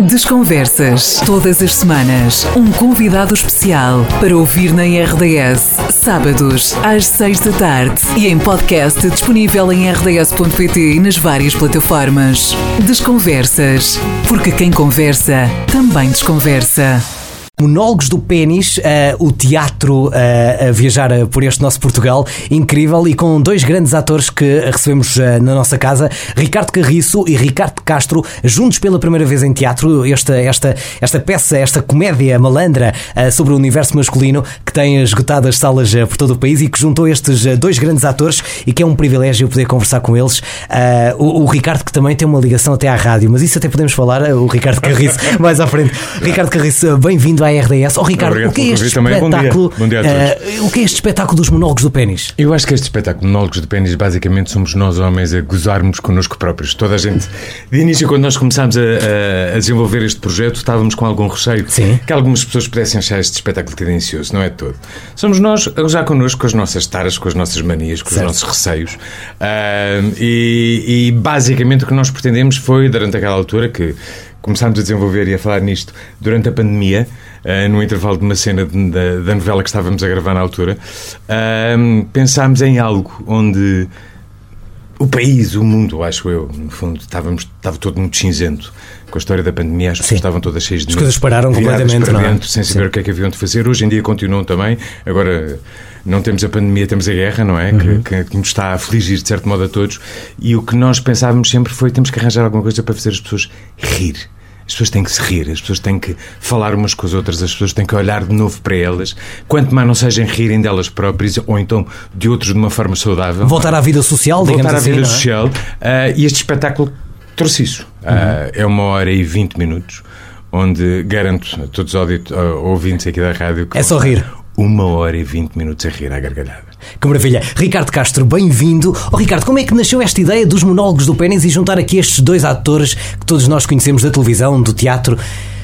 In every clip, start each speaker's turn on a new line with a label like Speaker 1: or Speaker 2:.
Speaker 1: Desconversas. Todas as semanas, um convidado especial para ouvir na RDS. Sábados, às seis da tarde. E em podcast disponível em rds.pt e nas várias plataformas. Desconversas. Porque quem conversa também desconversa.
Speaker 2: Monólogos do Pênis, uh, o teatro uh, a viajar uh, por este nosso Portugal, incrível e com dois grandes atores que recebemos na nossa casa, Ricardo Carriço e Ricardo Castro, juntos pela primeira vez em teatro. Esta, esta, esta peça, esta comédia malandra sobre o universo masculino que tem esgotado as salas por todo o país e que juntou estes dois grandes atores e que é um privilégio poder conversar com eles. O, o, Ricardo, que também tem uma ligação até à rádio, mas isso até podemos falar, o Ricardo Carriço, mais à frente. Ricardo Carriço, bem-vindo à RDS. Oh, Ricardo, Obrigado o que é este espetáculo? Bom dia. Bom dia uh, o que é este espetáculo dos monólogos do pênis?
Speaker 3: Eu acho que este espetáculo, monólogos do pênis, basicamente somos nós homens a gozarmos connosco próprios. Toda a gente, de início, quando nós começámos a, a, a desenvolver este projeto, estávamos com algum receio
Speaker 2: Sim.
Speaker 3: que algumas pessoas pudessem achar este espetáculo tendencioso. Não é de todo. Somos nós a gozar connosco com as nossas taras, com as nossas manias, com certo. os nossos receios. Uh, e, e basicamente o que nós pretendemos foi, durante aquela altura que começámos a desenvolver e a falar nisto durante a pandemia, uh, no intervalo de uma cena de, da, da, novela que estávamos a gravar na altura, uh, pensámos em algo onde o país, o mundo, acho eu, no fundo, estávamos, estava todo muito cinzento com a história da pandemia, as pessoas estavam todas cheias de
Speaker 2: As coisas pararam completamente,
Speaker 3: para dentro, sem saber Sim. o que é que haviam de fazer. Hoje em dia continuam também. Agora não temos a pandemia, temos a guerra, não é? Uhum. Que, que, nos está a afligir de certo modo a todos. E o que nós pensávamos sempre foi temos que arranjar alguma coisa para fazer as pessoas rir as pessoas têm que se rir, as pessoas têm que falar umas com as outras, as pessoas têm que olhar de novo para elas, quanto mais não sejam rirem delas próprias ou então de outros de uma forma saudável.
Speaker 2: Voltar à vida social, digamos
Speaker 3: Voltar à
Speaker 2: assim,
Speaker 3: vida
Speaker 2: é?
Speaker 3: social. Uh, e este espetáculo trouxe isso. Uhum. Uh, é uma hora e vinte minutos, onde garanto a todos os ouvintes aqui da rádio que.
Speaker 2: É só rir.
Speaker 3: Uma hora e vinte minutos a rir à gargalhada.
Speaker 2: Que maravilha. Ricardo Castro, bem-vindo. Oh, Ricardo, como é que nasceu esta ideia dos monólogos do Pênis e juntar aqui estes dois atores que todos nós conhecemos da televisão, do teatro?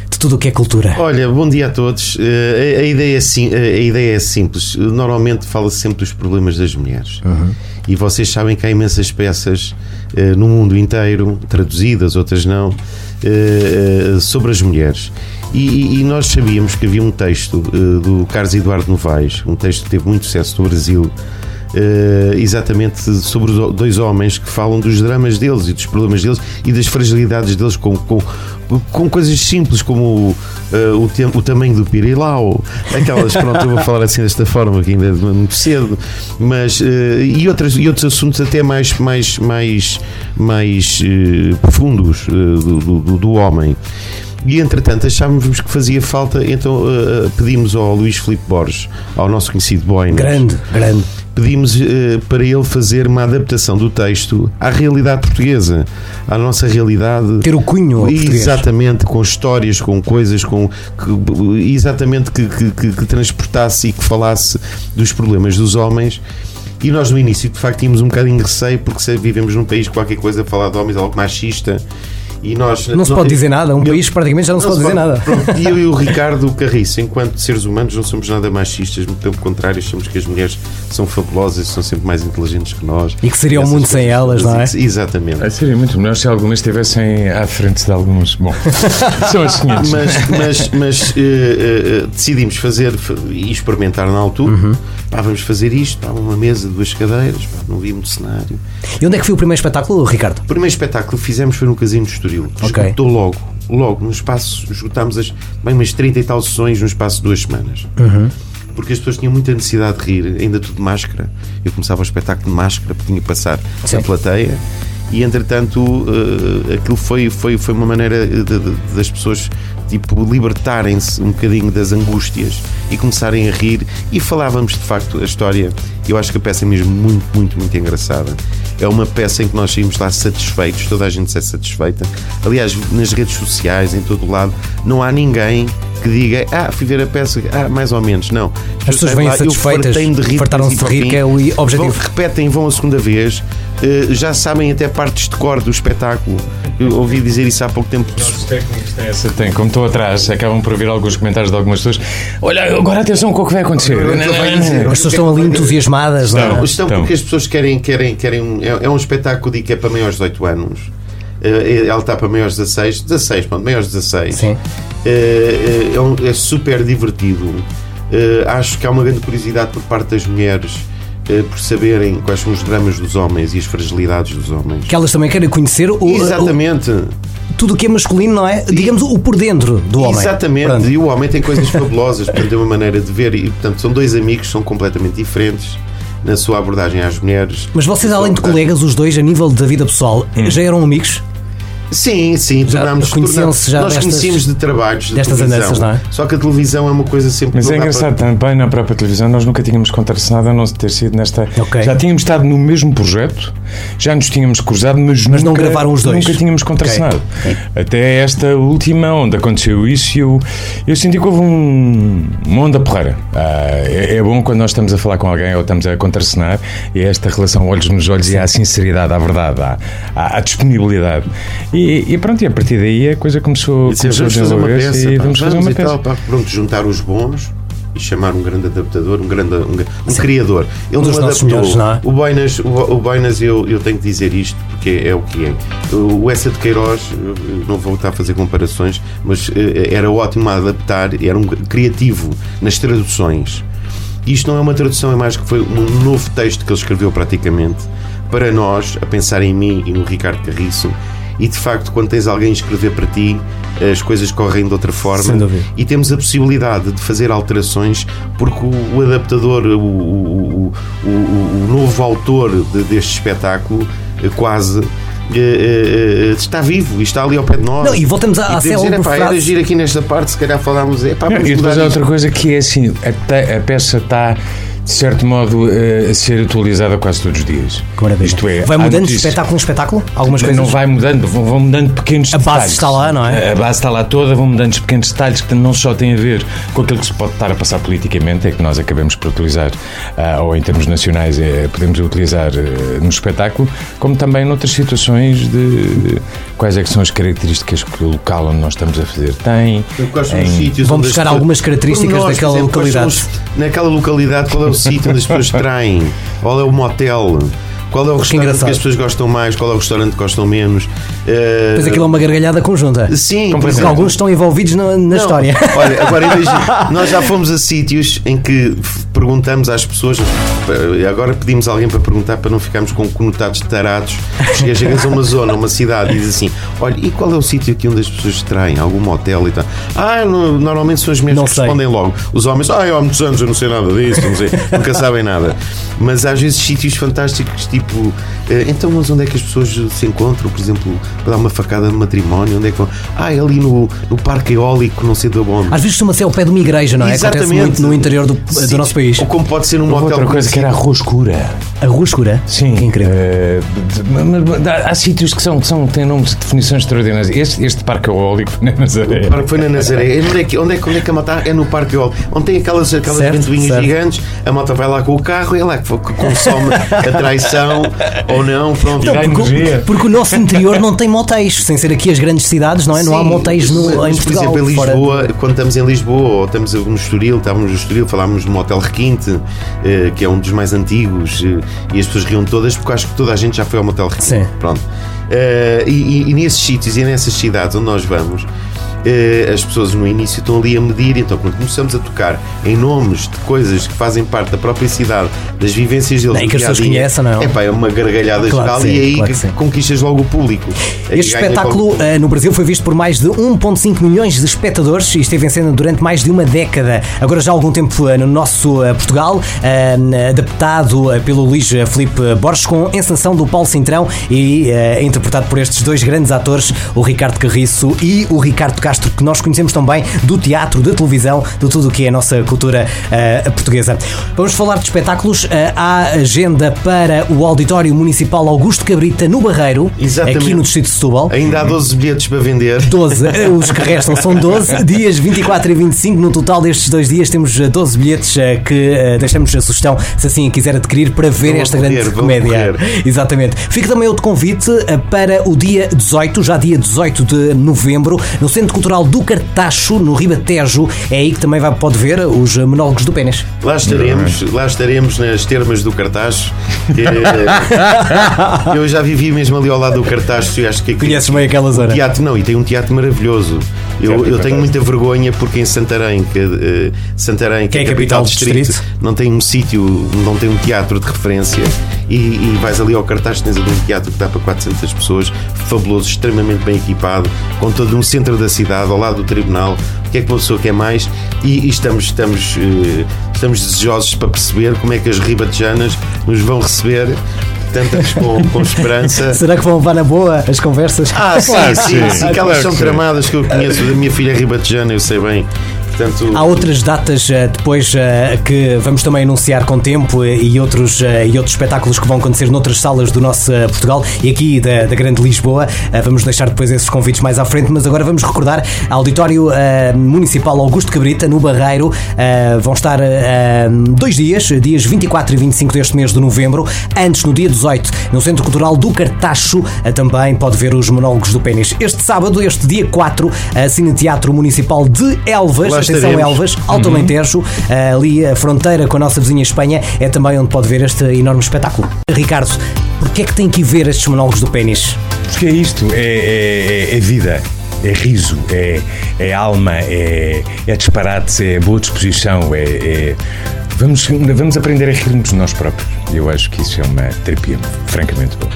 Speaker 2: De tudo o que é cultura.
Speaker 4: Olha, bom dia a todos. Uh, a, a, ideia é sim, a ideia é simples. Normalmente fala-se sempre dos problemas das mulheres. Uhum. E vocês sabem que há imensas peças uh, no mundo inteiro, traduzidas, outras não, uh, sobre as mulheres. E, e, nós sabíamos que havia um texto uh, do Carlos Eduardo Novaes, um texto que teve muito sucesso no Brasil, uh, exatamente sobre dois homens que falam dos dramas deles e dos problemas deles e das fragilidades deles com, com, com coisas simples como uh, o, o tamanho do pirilau, aquelas, pronto, eu vou falar assim desta forma que ainda é muito cedo, mas e, outras, e outros assuntos até mais, mais, mais, mais profundos do, do, do homem. E entretanto achávamos que fazia falta, então uh, pedimos ao Luís Filipe Borges, ao nosso conhecido Boinas.
Speaker 2: Grande, grande.
Speaker 4: Pedimos uh, para ele fazer uma adaptação do texto à realidade portuguesa, à nossa realidade.
Speaker 2: Ter o cunho
Speaker 4: Exatamente, com histórias, com coisas, com que, exatamente que, que, que transportasse e que falasse dos problemas dos homens. E nós no início de facto tínhamos um bocadinho de receio porque vivemos num país qualquer coisa a falar de homens, algo machista
Speaker 2: e nós, não se pode dizer nada, um eu, país praticamente já não, não se pode dizer nada.
Speaker 4: Pronto, e eu e o Ricardo Carriço, enquanto seres humanos, não somos nada machistas, muito pelo contrário, achamos que as mulheres são fabulosas, são sempre mais inteligentes que nós.
Speaker 2: E que seria o mundo sem elas, não é?
Speaker 4: Exatamente.
Speaker 3: É, seria muito melhor se algumas estivessem à frente de algumas. Bom, são as seguintes.
Speaker 4: Mas, mas, mas uh, uh, decidimos fazer e experimentar na altura. Uhum. Pá, vamos fazer isto, pá, uma mesa, duas cadeiras, pá, não vi muito cenário.
Speaker 2: E onde é que foi o primeiro espetáculo, Ricardo? O
Speaker 4: primeiro espetáculo que fizemos foi no Casino de Estoril. Okay. Estou logo, logo, no espaço, esgotámos as, bem umas 30 e tal sessões no espaço de duas semanas. Uhum. Porque as pessoas tinham muita necessidade de rir, ainda tudo de máscara. Eu começava o espetáculo de máscara, porque tinha que passar Sim. a plateia e entretanto uh, aquilo foi, foi, foi uma maneira de, de, das pessoas tipo libertarem-se um bocadinho das angústias e começarem a rir. E falávamos de facto a história eu acho que a peça é mesmo muito, muito, muito engraçada. É uma peça em que nós saímos lá satisfeitos toda a gente é satisfeita. Aliás nas redes sociais, em todo o lado não há ninguém que diga, ah, fui ver a peça, ah, mais ou menos, não.
Speaker 2: As pessoas vêm satisfeitas, fartaram-se de rir, que é o objetivo.
Speaker 4: Vão, repetem, vão a segunda vez, uh, já sabem até partes de cor do espetáculo. Eu ouvi dizer isso há pouco tempo.
Speaker 3: Os técnicos têm essa, têm, como estou atrás, acabam por ouvir alguns comentários de algumas pessoas. Olha, agora atenção com o que vai acontecer.
Speaker 2: As pessoas estão ali entusiasmadas,
Speaker 4: estão, não é? Estão porque as pessoas querem, querem, querem. É, é um espetáculo de que é para maiores de 18 anos eh, ela está para maiores 16, 16, pronto, maiores 16.
Speaker 2: Sim.
Speaker 4: Eh, é, um- é super divertido. Eh, acho que há uma grande curiosidade por parte das mulheres eh, por saberem quais são os dramas dos homens e as fragilidades dos homens.
Speaker 2: Que elas também querem conhecer o, o-
Speaker 4: Exatamente,
Speaker 2: tudo o que é masculino, não é? Digamos o por dentro do homem.
Speaker 4: exatamente.
Speaker 2: Pronto.
Speaker 4: E o homem tem coisas fabulosas, portanto, é uma maneira de ver. E, portanto, são dois amigos que são completamente diferentes na sua abordagem às mulheres.
Speaker 2: Mas vocês, além de colegas, os dois, a nível da vida pessoal, já eram amigos?
Speaker 4: Sim, sim,
Speaker 2: Já
Speaker 4: tornámos
Speaker 2: conheciam-se já
Speaker 4: Nós
Speaker 2: destas-
Speaker 4: conhecíamos de trabalhos de
Speaker 2: destas
Speaker 4: televisão.
Speaker 2: andanças, não é?
Speaker 4: Só que a televisão é uma coisa sempre
Speaker 3: Mas
Speaker 4: não
Speaker 3: é engraçado
Speaker 4: para-
Speaker 3: também na própria televisão, nós nunca tínhamos contracenado a não ter sido nesta.
Speaker 2: Ok.
Speaker 3: Já tínhamos estado no mesmo projeto, já nos tínhamos cruzado, mas,
Speaker 2: Mas não
Speaker 3: nunca,
Speaker 2: gravaram os dois.
Speaker 3: Nunca tínhamos contracenado. Até esta última, onde aconteceu isso, eu, eu senti que houve um, uma onda porreira. Ah, é, é bom quando nós estamos a falar com alguém ou estamos a contracenar, e é esta relação olhos nos olhos e há a sinceridade, à verdade, há, há a disponibilidade. E, e pronto, e a partir daí a coisa começou,
Speaker 4: E
Speaker 3: começou a
Speaker 4: vamos fazer uma peça,
Speaker 3: e
Speaker 4: pá,
Speaker 3: vamos fazer uma peça.
Speaker 4: tal, pá, pronto, juntar os bons e chamar um grande adaptador, um grande um, um criador. Ele
Speaker 2: Um
Speaker 4: não adaptou.
Speaker 2: melhores, não é?
Speaker 4: O Boinas, o, o Boinas eu, eu tenho que dizer isto porque é o que é. O Essa de Queiroz, não vou estar a fazer comparações, mas eh, era ótimo a adaptar, era um criativo nas traduções. Isto não é uma tradução, é mais que foi um novo texto que ele escreveu praticamente para nós, a pensar em mim e no Ricardo Carriço. E de facto, quando tens alguém a escrever para ti, as coisas correm de outra forma. E temos a possibilidade de fazer alterações porque o, adaptador, o, o, o, o- novo autor de- deste espetáculo, eh, quase. eh, eh, eh, está vivo e está ali ao pé de nós.
Speaker 2: Não, e voltamos à- à
Speaker 4: "Epá, era
Speaker 2: frase."
Speaker 4: giro aqui nesta parte, se calhar falámos. Epá,
Speaker 3: e depois há
Speaker 4: isto."
Speaker 3: outra coisa que é assim: a, te- a peça está, de certo modo, eh, a ser atualizada quase todos os dias.
Speaker 2: Maravilha.
Speaker 3: Isto é,
Speaker 2: vai mudando de espetáculo em espetáculo? Algumas coisas?
Speaker 3: Não vai mudando, vão, vão mudando pequenos
Speaker 2: A base
Speaker 3: detalhes.
Speaker 2: está lá, não é?
Speaker 3: A base está lá toda, vão mudando os pequenos detalhes que não só têm a ver com aquilo que se pode estar a passar politicamente, é que nós acabamos por utilizar, ah, ou em termos nacionais, é, podemos utilizar eh, no espetáculo, como também noutras situações de, de quais é que são as características que o local onde nós estamos a fazer tem.
Speaker 4: Quais são os sítios
Speaker 2: Vão
Speaker 4: as
Speaker 2: buscar algumas características
Speaker 4: nós,
Speaker 2: daquela
Speaker 4: exemplo,
Speaker 2: localidade.
Speaker 4: os- naquela localidade, qual é sítio onde as pessoas traem? Qual é o motel? Qual é o restaurante
Speaker 2: engraçado.
Speaker 4: que as pessoas gostam mais? Qual é o restaurante que gostam menos? Eh,
Speaker 2: Pois aquilo é uma gargalhada conjunta.
Speaker 4: Sim, por
Speaker 2: Porque
Speaker 4: exemplo.
Speaker 2: alguns estão envolvidos na, na
Speaker 4: Não,
Speaker 2: história.
Speaker 4: Olha, agora imagina, nós já fomos a sítios em que perguntamos às pessoas, eh, agora pedimos a alguém para perguntar para não ficarmos com conotados de tarados. Chegas, a uma zona, uma cidade e diz assim: Olha, e qual é o sítio aqui onde as pessoas traem? Algum motel e tal? Ah, no- normalmente são as
Speaker 2: Não
Speaker 4: que
Speaker 2: sei.
Speaker 4: respondem logo. Os homens, ah, há muitos anos eu não sei nada disso, não sei, nunca sabem nada. Mas às vezes sítios fantásticos, tipo, eh, então, mas onde é que as pessoas se encontram, por exemplo, para dar uma facada de matrimónio? Onde é que vão? Ah, é ali no, no Parque Eólico, não sei de onde.
Speaker 2: Às vezes costuma ser ao pé de uma igreja, não é? Acontece muito no interior do, do
Speaker 4: Sim.
Speaker 2: nosso país.
Speaker 4: Ou como pode ser num
Speaker 3: Houve
Speaker 4: motel
Speaker 3: outra coisa que era a rua escura.
Speaker 2: A rua escura.
Speaker 3: Sim,
Speaker 2: Que incrível.
Speaker 3: eh, de- mas- mas há, há sítios que são, que são, têm nomes de definições extraordinárias. Este, este parque eólico na Nazaré.
Speaker 4: O parque foi na Nazaré. Onde é que, onde é, que- onde é que a malta é no Parque Eólico? Onde tem aquelas, aquelas
Speaker 2: Certo,
Speaker 4: ventoinhas
Speaker 2: certo.
Speaker 4: gigantes, a malta vai lá com o carro e é lá que, que consome a traição ou não. Pronto.
Speaker 3: Dá
Speaker 2: Porque, porque o nosso interior não tem motéis, sem ser aqui as grandes cidades, não é? não há
Speaker 4: Sim,
Speaker 2: motéis no,
Speaker 4: mas,
Speaker 2: em
Speaker 4: por
Speaker 2: Portugal.
Speaker 4: exemplo, em
Speaker 2: fora-
Speaker 4: Lisboa, quando estamos em Lisboa ou estamos no Estoril, estávamos no Estoril, falámos no Motel Requinte, eh, que é um dos mais antigos, eh, e as pessoas riam todas porque acho que toda a gente já foi ao Motel Requinte.
Speaker 2: Sim.
Speaker 4: Pronto. Eh, e, e- e nesses sítios e nessas cidades onde nós vamos, as pessoas no início estão ali a medir, então quando começamos a tocar em nomes de coisas que fazem parte da própria cidade, das vivências deles,
Speaker 2: Nem que as pessoas conheçam, não.
Speaker 4: Epá, é uma gargalhada
Speaker 2: Claro
Speaker 4: geral
Speaker 2: sim,
Speaker 4: e aí
Speaker 2: claro
Speaker 4: conquistas logo o público. É
Speaker 2: Este espetáculo eh, no Brasil foi visto por mais de 1,5 milhões de espectadores e esteve em cena durante mais de uma década. Agora já há algum tempo eh, no nosso eh, Portugal, eh, adaptado eh, pelo Luís Felipe Borges, com encenação do Paulo Cintrão e eh, interpretado por estes dois grandes atores, o Ricardo Carriço e o Ricardo Castro, que nós conhecemos também do teatro, da televisão, de tudo o que é a nossa cultura eh, portuguesa. Vamos falar de espetáculos. Eh, há agenda para o Auditório Municipal Augusto Cabrita no Barreiro,
Speaker 4: Exatamente.
Speaker 2: aqui no Distrito de Setúbal.
Speaker 4: Ainda há 12 bilhetes para vender.
Speaker 2: 12, eh, os que restam são 12, dias 24 e 25. No total destes dois dias temos eh, 12 bilhetes que eh, deixamos a sugestão, se assim quiser adquirir, para ver
Speaker 4: Vão
Speaker 2: esta
Speaker 4: correr,
Speaker 2: grande comédia.
Speaker 4: correr.
Speaker 2: Exatamente. Fica também outro convite para o dia 18, já dia 18 de novembro, no Centro Cultural do Cartacho, no Ribatejo. É aí que também vai, pode ver os monólogos do Pênis.
Speaker 4: Lá estaremos, lá estaremos nas termas do Cartacho. Eh, eu já vivi mesmo ali ao lado do Cartacho e acho que
Speaker 2: Conheces bem aquela zona?
Speaker 4: teatro não, e tem um teatro maravilhoso. Eu, eu tenho muita vergonha porque em Santarém, que, eh, Santarém, que,
Speaker 2: Que é a capital do distrito.
Speaker 4: não tem um sítio, não tem um teatro de referência. E, e vais ali ao cartaz, tens ali um teatro que dá para 400 pessoas, fabuloso, extremamente bem equipado, com todo um centro da cidade, ao lado do tribunal. O que é que uma pessoa quer mais? E, e estamos, estamos, eh, estamos desejosos para perceber como é que as ribatejanas nos vão receber. Tantas com, com esperança.
Speaker 2: Será que vão levar na boa as conversas?
Speaker 4: Ah, sim,
Speaker 3: Claro
Speaker 4: sim,
Speaker 3: sim.
Speaker 4: sim, que
Speaker 3: claro
Speaker 4: são
Speaker 3: que sim.
Speaker 4: tramadas que eu conheço. Da minha filha ribatejana, eu sei bem. Portanto,
Speaker 2: Há outras datas eh, depois eh, que vamos também anunciar com tempo eh, e outros, e outros espetáculos que vão acontecer noutras salas do nosso Portugal e aqui da, da Grande Lisboa. Vamos deixar depois esses convites mais à frente, mas agora vamos recordar Auditório Municipal Augusto Cabrita, no Barreiro. Vão estar dois dias, dias 24 e 25 deste mês de novembro. Antes, no dia 18, no Centro Cultural do Cartacho, também pode ver os monólogos do Pênis. Este sábado, este dia 4, a Cine Teatro Municipal de Elvas.
Speaker 4: Estaremos.
Speaker 2: Elvas, Alto Alentejo, ali a fronteira com a nossa vizinha Espanha, é também onde pode ver este enorme espetáculo. Ricardo, porquê é que tem que ver estes monólogos do Pênis?
Speaker 3: Porque é isto, é, é- é- é vida, é riso, é, é alma, é, é disparate, é boa disposição, é, é- Vamos, vamos aprender a rir-nos de nós próprios. Eu acho que isso é uma terapia francamente boa.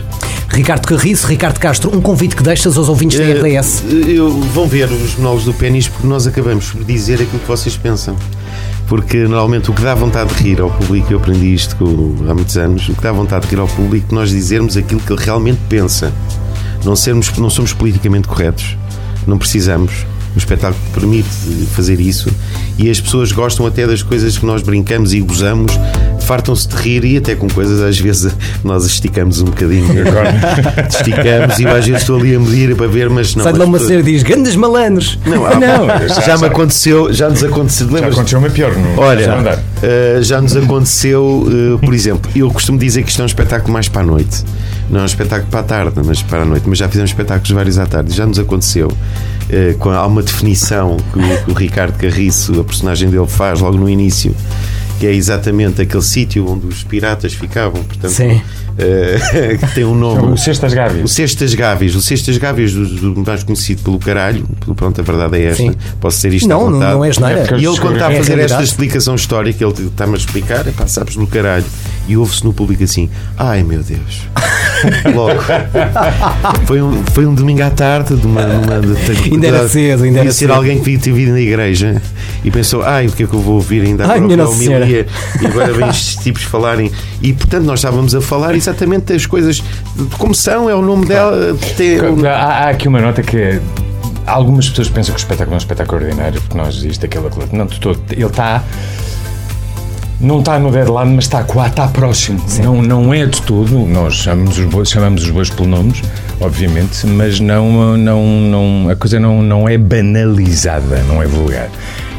Speaker 2: Ricardo Carriço, Ricardo Castro, um convite que deixas aos ouvintes da
Speaker 4: eh,
Speaker 2: RDS.
Speaker 4: eu, vão ver os monólogos do Pênis porque nós acabamos por dizer aquilo que vocês pensam. Porque normalmente o que dá vontade de rir ao público, eu aprendi isto há muitos anos, o que dá vontade de rir ao público é nós dizermos aquilo que ele realmente pensa. Não, sermos, não somos politicamente corretos. Não precisamos. O espetáculo permite fazer isso e as pessoas gostam até das coisas que nós brincamos e gozamos, fartam-se de rir e até com coisas às vezes nós esticamos um bocadinho. esticamos e às vezes estou ali a medir para ver, mas não.
Speaker 2: Sai de lá uma senhora e diz: Grandes malandros!
Speaker 4: não, há-
Speaker 3: Não,
Speaker 4: já,
Speaker 3: já-
Speaker 4: me aconteceu, já nos aconteceu.
Speaker 3: Já
Speaker 4: Lembras?
Speaker 3: aconteceu uma pior, não?
Speaker 4: Olha, eh, já nos aconteceu, eh, por exemplo, eu costumo dizer que isto é um espetáculo mais para a noite. Não é um espetáculo para a tarde, mas para a noite. Mas já fizemos espetáculos vários à tarde. Já nos aconteceu. eh, com, há uma definição que o, que o Ricardo Carriço, a personagem dele, faz logo no início, que é exatamente aquele sítio onde os piratas ficavam. Portanto,
Speaker 2: Sim.
Speaker 4: eh, que tem um nome.
Speaker 3: O Cestas
Speaker 4: O
Speaker 3: Gávias.
Speaker 4: Cestas Gávias, o Cestas Gávias, do, do mais conhecido pelo caralho, pronto, a verdade é esta.
Speaker 2: Sim.
Speaker 4: Posso ser isto à
Speaker 2: Não, não,
Speaker 4: vontade.
Speaker 2: não é geneira.
Speaker 3: É
Speaker 4: E ele, quando está a
Speaker 2: É a
Speaker 4: fazer esta
Speaker 2: realidade.
Speaker 4: explicação histórica, ele está-me a explicar, epá, sabes no caralho. E ouve-se no público assim: ai meu Deus. Logo. Foi um, foi um domingo à tarde, de uma. numa- de, de,
Speaker 2: Ainda era cedo, ainda era cedo.
Speaker 4: alguém que tinha vindo na igreja e pensou: ai, o que é que eu vou ouvir ainda
Speaker 2: Ai,
Speaker 4: agora
Speaker 2: minha
Speaker 4: para a
Speaker 2: Nossa Senhora.
Speaker 4: homilia?" E agora vêm estes tipos falarem. E portanto, nós estávamos a falar exatamente das coisas de como são, é o nome dela. Tem,
Speaker 3: Há, há aqui uma nota que é. Algumas pessoas pensam que o espetáculo é um espetáculo ordinário, porque nós isto, aquilo, aquilo. Não, de todo. Ele está. Não está no deadline, mas está quase, está próximo. Não, não é de tudo. Nós chamamos os bois, chamamos os bois pelo nomes, obviamente, mas não, não, não, a coisa não, não é banalizada, não é vulgar.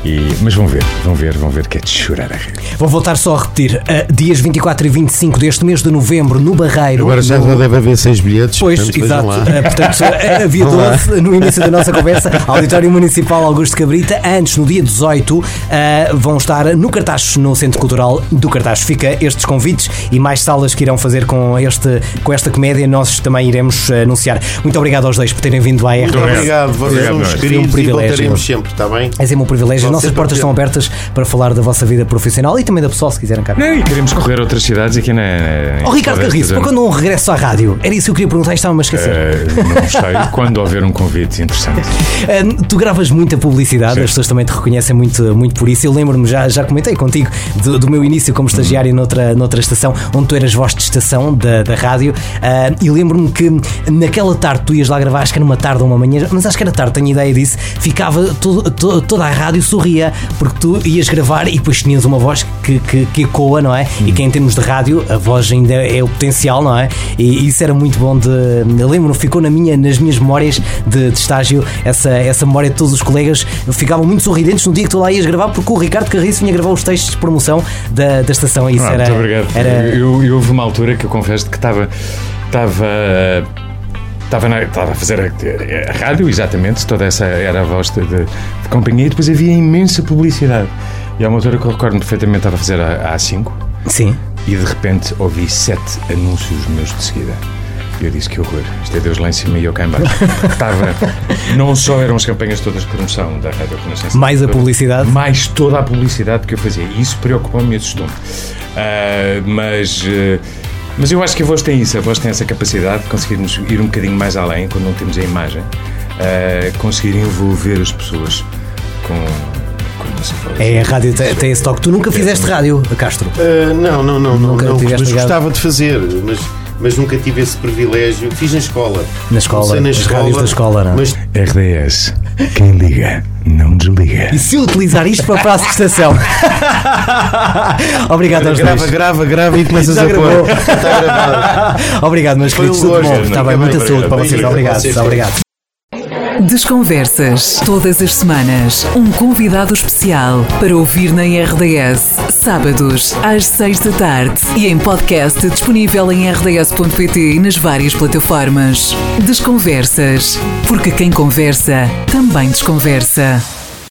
Speaker 3: E, mas vão ver, vão ver, vão ver que é de chorar a rir.
Speaker 2: Vou voltar só a repetir: uh, dias 24 e 25 deste mês de novembro, no Barreiro.
Speaker 4: Agora já
Speaker 2: no-
Speaker 4: deve haver seis bilhetes.
Speaker 2: Pois,
Speaker 4: portanto,
Speaker 2: exato. Uh, portanto, uh, havia 12 no início da nossa conversa. Auditório Municipal Augusto Cabrita. Antes, no dia 18, uh, vão estar no Cartaz, no Centro Cultural do Cartaz. Fica estes convites e mais salas que irão fazer com, este, com esta comédia. Nós também iremos anunciar. Muito obrigado aos dois por terem vindo à
Speaker 4: Muito
Speaker 2: RDS.
Speaker 4: obrigado, vocês são
Speaker 2: um
Speaker 4: queridos e
Speaker 2: privilégio.
Speaker 4: voltaremos sempre, está bem?
Speaker 2: É sempre um privilégio. As nossas portas estão abertas para falar da vossa vida profissional e também da pessoal, se quiserem cá.
Speaker 3: Não, e queremos correr outras cidades aqui na. na
Speaker 2: Oh, Ricardo Carriço, para quando um regresso à rádio? Era isso que eu queria perguntar e estava-me a esquecer.
Speaker 3: Eh, não sei quando houver um convite interessante.
Speaker 2: Uh, tu gravas muita publicidade,
Speaker 3: Sim.
Speaker 2: as pessoas também te reconhecem muito, muito por isso. Eu lembro-me, já, já comentei contigo, do, do meu início como estagiário noutra, noutra estação, onde tu eras voz de estação da, da rádio. uh, e lembro-me que naquela tarde tu ias lá gravar, acho que era uma tarde ou uma manhã, mas acho que era tarde, tenho ideia disso. Ficava to- to- toda a rádio sorria, porque tu ias gravar e depois tinhas uma voz que, que, que ecoa, não é? E que em termos de rádio, a voz ainda é o potencial, não é? E isso era muito bom de. Eu lembro-me, ficou na minha, nas minhas memórias de, de estágio, essa, essa memória de todos os colegas ficavam muito sorridentes no dia que tu lá ias gravar, porque o Ricardo Carriço vinha gravar os textos de promoção da, da estação. Isso
Speaker 3: Ah,
Speaker 2: era.
Speaker 3: muito obrigado.
Speaker 2: Era,
Speaker 3: Eu, eu houve uma altura que eu confesso que estava. Estava. Estava, na, estava a fazer a, a, rádio, exatamente, toda essa era a voz de, de, de companhia, e depois havia imensa publicidade. E há uma altura que eu recordo perfeitamente, estava a fazer a, a A5.
Speaker 2: Sim.
Speaker 3: E de repente ouvi sete anúncios meus de seguida. E eu disse que horror, isto é Deus lá em cima e eu cá em baixo. Estava, não só eram as campanhas todas de promoção da Rádio Renascença,
Speaker 2: mais a publicidade,
Speaker 3: mais toda a publicidade que eu fazia. E isso preocupou-me e assustou-me. Uh, mas. Uh, mas eu acho que a voz tem isso, a voz tem essa capacidade de conseguirmos ir um bocadinho mais além quando não temos a imagem, uh, conseguir envolver as pessoas com,
Speaker 2: é, a rádio tem, tem esse toque. Tu nunca fizeste rádio, Castro?
Speaker 4: Uh, não, não, não, nunca não, mas gostava de fazer, mas, mas nunca tive esse privilégio. Fiz na escola.
Speaker 2: Na escola, nas escola, rádios da escola, não? É? Mas...
Speaker 3: RDS, quem liga, não desliga.
Speaker 2: E se eu utilizar isto para a próxima estação? Obrigado aos
Speaker 4: grava, dois. Grava, grava e começas Já a pôr. Está
Speaker 2: gravado. Obrigado, meus queridos. Tudo bom. Está bem, muita saúde para vocês. Obrigado. Obrigado.
Speaker 1: Desconversas. Todas as semanas, um convidado especial para ouvir na RDS. Sábados, às seis da tarde. E em podcast disponível em rds.pt e nas várias plataformas. Desconversas. Porque quem conversa também desconversa.